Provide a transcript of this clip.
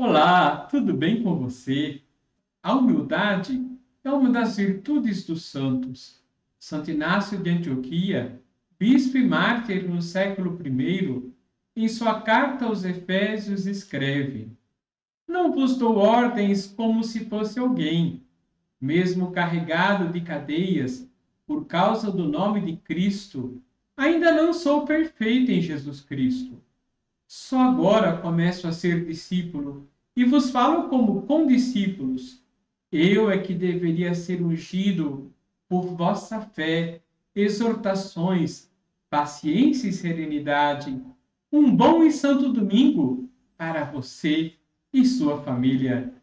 Olá, tudo bem com você? A humildade é uma das virtudes dos santos. Santo Inácio de Antioquia, bispo e mártir no século I, em sua carta aos Efésios escreve: Não vos dou ordens como se fosse alguém, mesmo carregado de cadeias por causa do nome de Cristo, ainda não sou perfeito em Jesus Cristo. Só agora começo a ser discípulo e vos falo como condiscípulos. Eu é que deveria ser ungido por vossa fé, exortações, paciência e serenidade. Um bom e santo domingo para você e sua família.